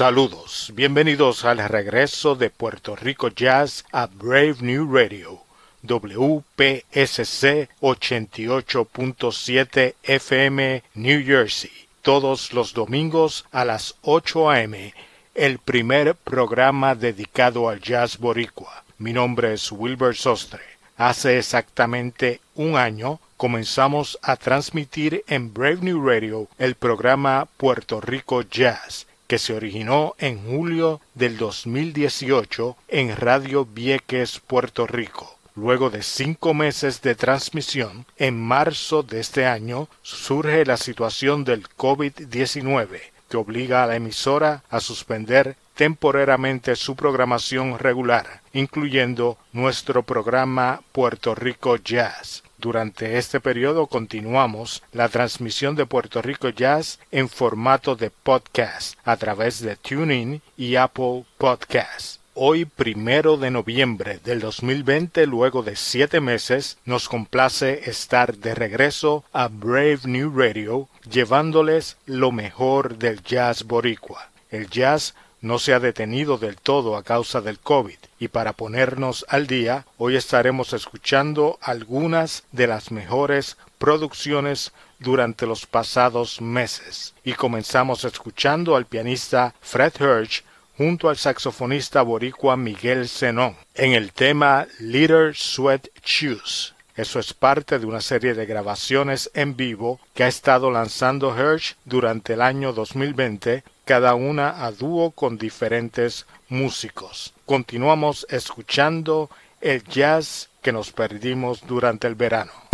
Saludos, bienvenidos al regreso de Puerto Rico Jazz a Brave New Radio. WPSC 88.7 FM New Jersey, todos los domingos a las 8 a.m., el primer programa dedicado al jazz boricua. Mi nombre es Wilbur Sostre. Hace exactamente un año comenzamos a transmitir en Brave New Radio el programa Puerto Rico Jazz, que se originó en julio del 2018 en Radio Vieques, Puerto Rico. Luego de cinco meses de transmisión, en marzo de este año surge la situación del COVID-19, que obliga a la emisora a suspender temporariamente su programación regular, incluyendo nuestro programa Puerto Rico Jazz. Durante este periodo continuamos la transmisión de Puerto Rico Jazz en formato de podcast a través de TuneIn y Apple Podcasts. Hoy, primero de noviembre del 2020, luego de siete meses, nos complace estar de regreso a Brave New Radio, llevándoles lo mejor del jazz boricua. El jazz no se ha detenido del todo a causa del COVID y para ponernos al día, hoy estaremos escuchando algunas de las mejores producciones durante los pasados meses. Y comenzamos escuchando al pianista Fred Hirsch junto al saxofonista boricua Miguel Zenón en el tema Little Sweat Shoes. Eso es parte de una serie de grabaciones en vivo que ha estado lanzando Hirsch durante el año 2020 cada una a dúo con diferentes músicos. Continuamos escuchando el jazz que nos perdimos durante el verano.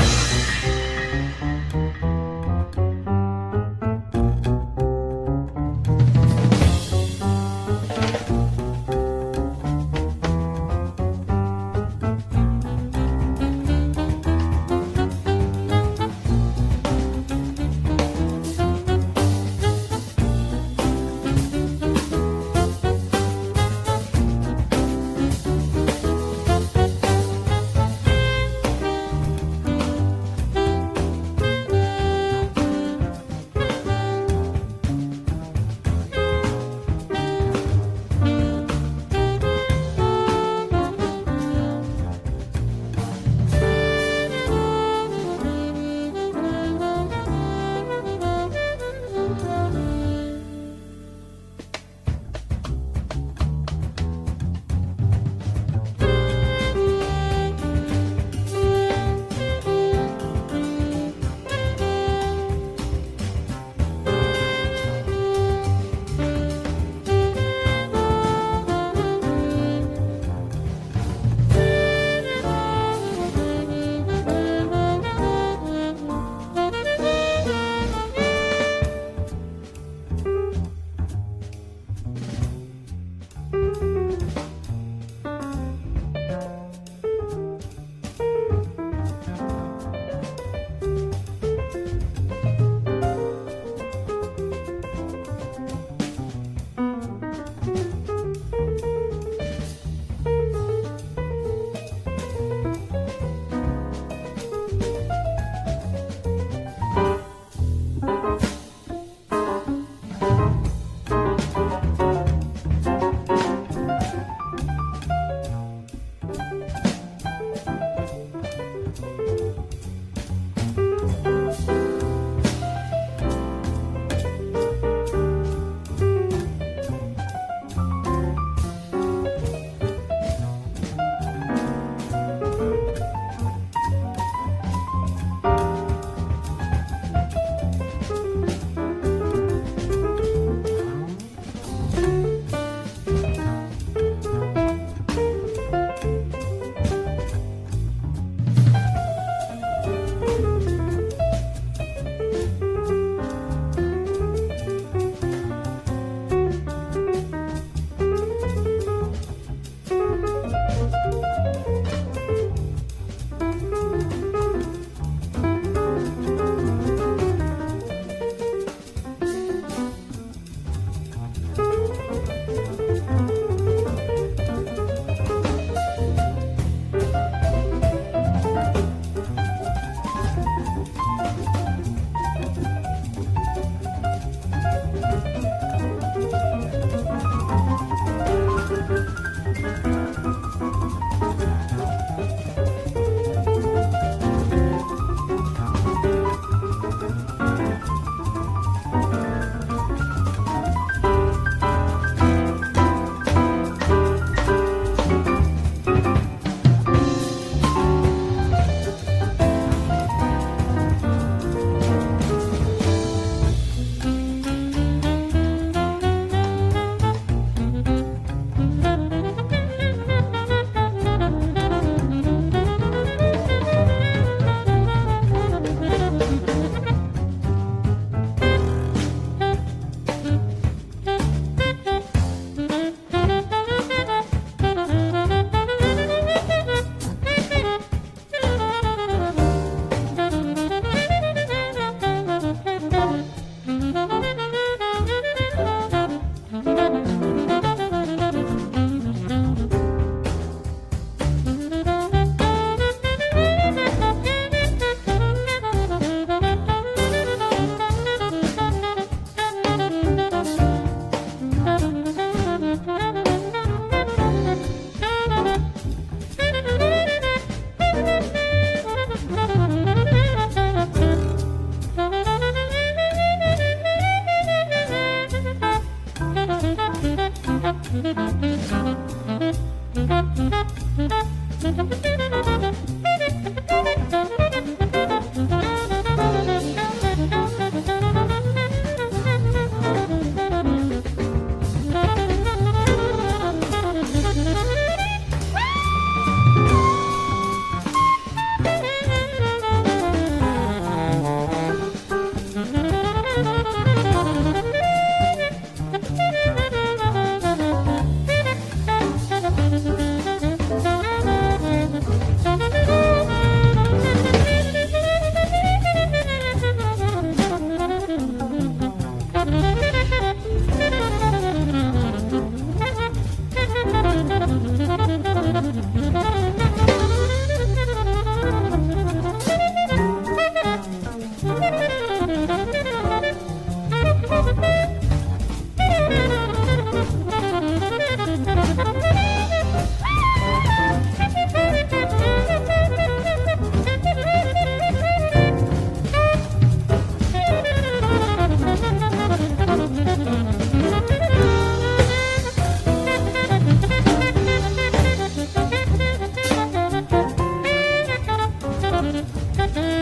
Mm-hmm.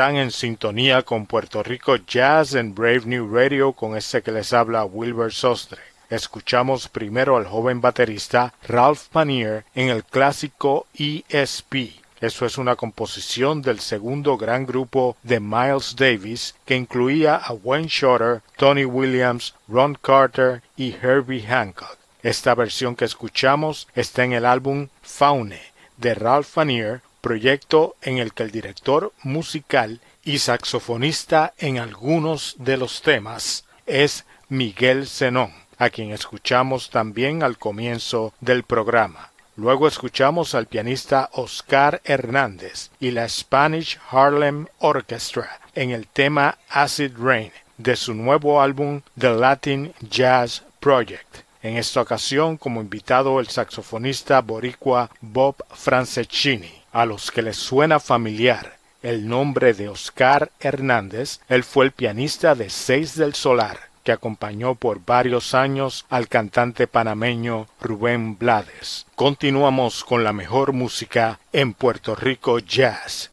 Están en sintonía con Puerto Rico Jazz en Brave New Radio con este que les habla Wilbur Sostre. Escuchamos primero al joven baterista Ralph Panier en el clásico ESP. Eso es una composición del segundo gran grupo de Miles Davis que incluía a Wayne Shorter, Tony Williams, Ron Carter y Herbie Hancock. Esta versión que escuchamos está en el álbum Faune de Ralph Fanier, proyecto en el que el director musical y saxofonista en algunos de los temas es Miguel Zenón, a quien escuchamos también al comienzo del programa. Luego escuchamos al pianista Oscar Hernández y la Spanish Harlem Orchestra en el tema Acid Rain de su nuevo álbum The Latin Jazz Project. En esta ocasión como invitado el saxofonista boricua Bob Franceschini. A los que les suena familiar el nombre de Oscar Hernández, él fue el pianista de Seis del Solar, que acompañó por varios años al cantante panameño Rubén Blades. Continuamos con la mejor música en Puerto Rico Jazz.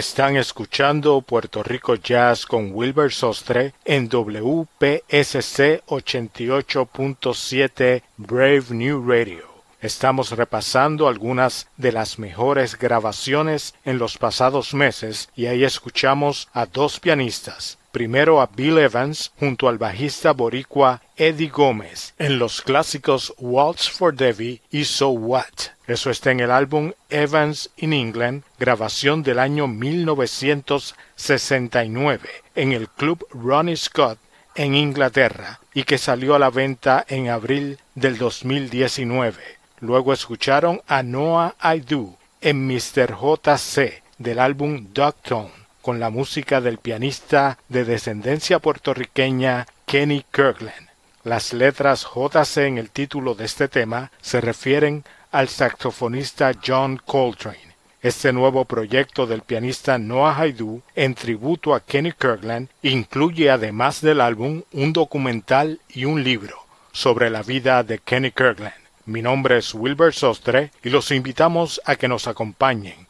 Están escuchando Puerto Rico Jazz con Wilbur Sostre en WPSC 88.7 Brave New Radio. Estamos repasando algunas de las mejores grabaciones en los pasados meses y ahí escuchamos a dos pianistas. Primero a Bill Evans junto al bajista boricua Eddie Gómez en los clásicos Waltz for Debbie y So What. Eso está en el álbum Evans in England, grabación del año 1969 en el club Ronnie Scott en Inglaterra y que salió a la venta en abril del 2019. Luego escucharon a Noah I Do en Mr. JC del álbum Tone con la música del pianista de descendencia puertorriqueña Kenny Kirkland. Las letras JC en el título de este tema se refieren al saxofonista John Coltrane. Este nuevo proyecto del pianista Noah Haidu en tributo a Kenny Kirkland incluye además del álbum un documental y un libro sobre la vida de Kenny Kirkland. Mi nombre es Wilbur Sostre y los invitamos a que nos acompañen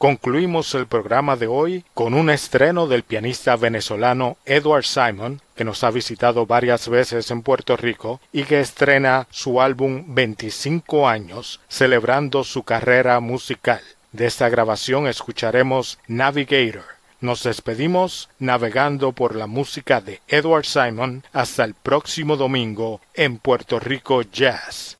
Concluimos el programa de hoy con un estreno del pianista venezolano Edward Simon, que nos ha visitado varias veces en Puerto Rico y que estrena su álbum 25 años, celebrando su carrera musical. De esta grabación escucharemos Navigator. Nos despedimos navegando por la música de Edward Simon hasta el próximo domingo en Puerto Rico Jazz.